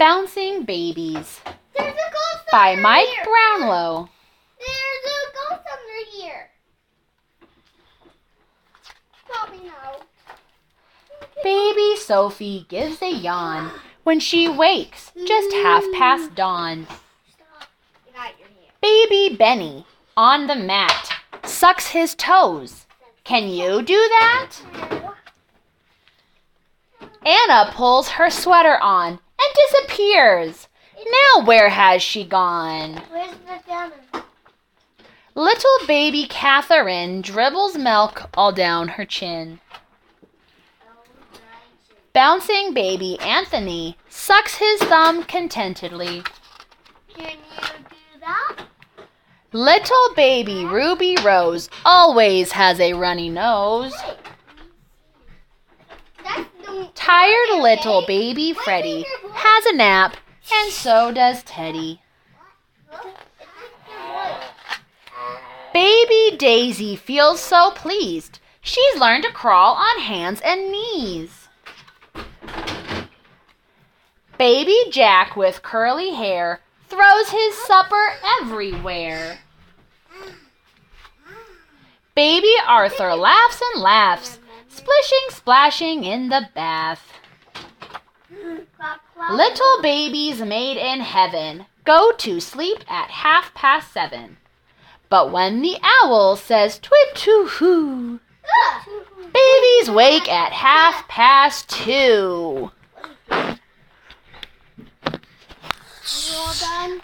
Bouncing Babies There's a ghost by Mike here. Brownlow. There's a ghost under here. Me now. Baby Sophie gives a yawn when she wakes just half past dawn. Stop. Get out your hand. Baby Benny on the mat sucks his toes. Can you do that? Anna pulls her sweater on disappears. Now where has she gone? Where's the? Little baby Catherine dribbles milk all down her chin. Bouncing baby Anthony sucks his thumb contentedly. Can you do that? Little baby Ruby Rose always has a runny nose. Tired little baby Freddie has a nap, and so does Teddy. Baby Daisy feels so pleased. She's learned to crawl on hands and knees. Baby Jack with curly hair throws his supper everywhere. Baby Arthur laughs and laughs, splishing, splashing in the bath. Little babies made in heaven go to sleep at half past seven. But when the owl says twit too hoo, babies wake at half past two. Done?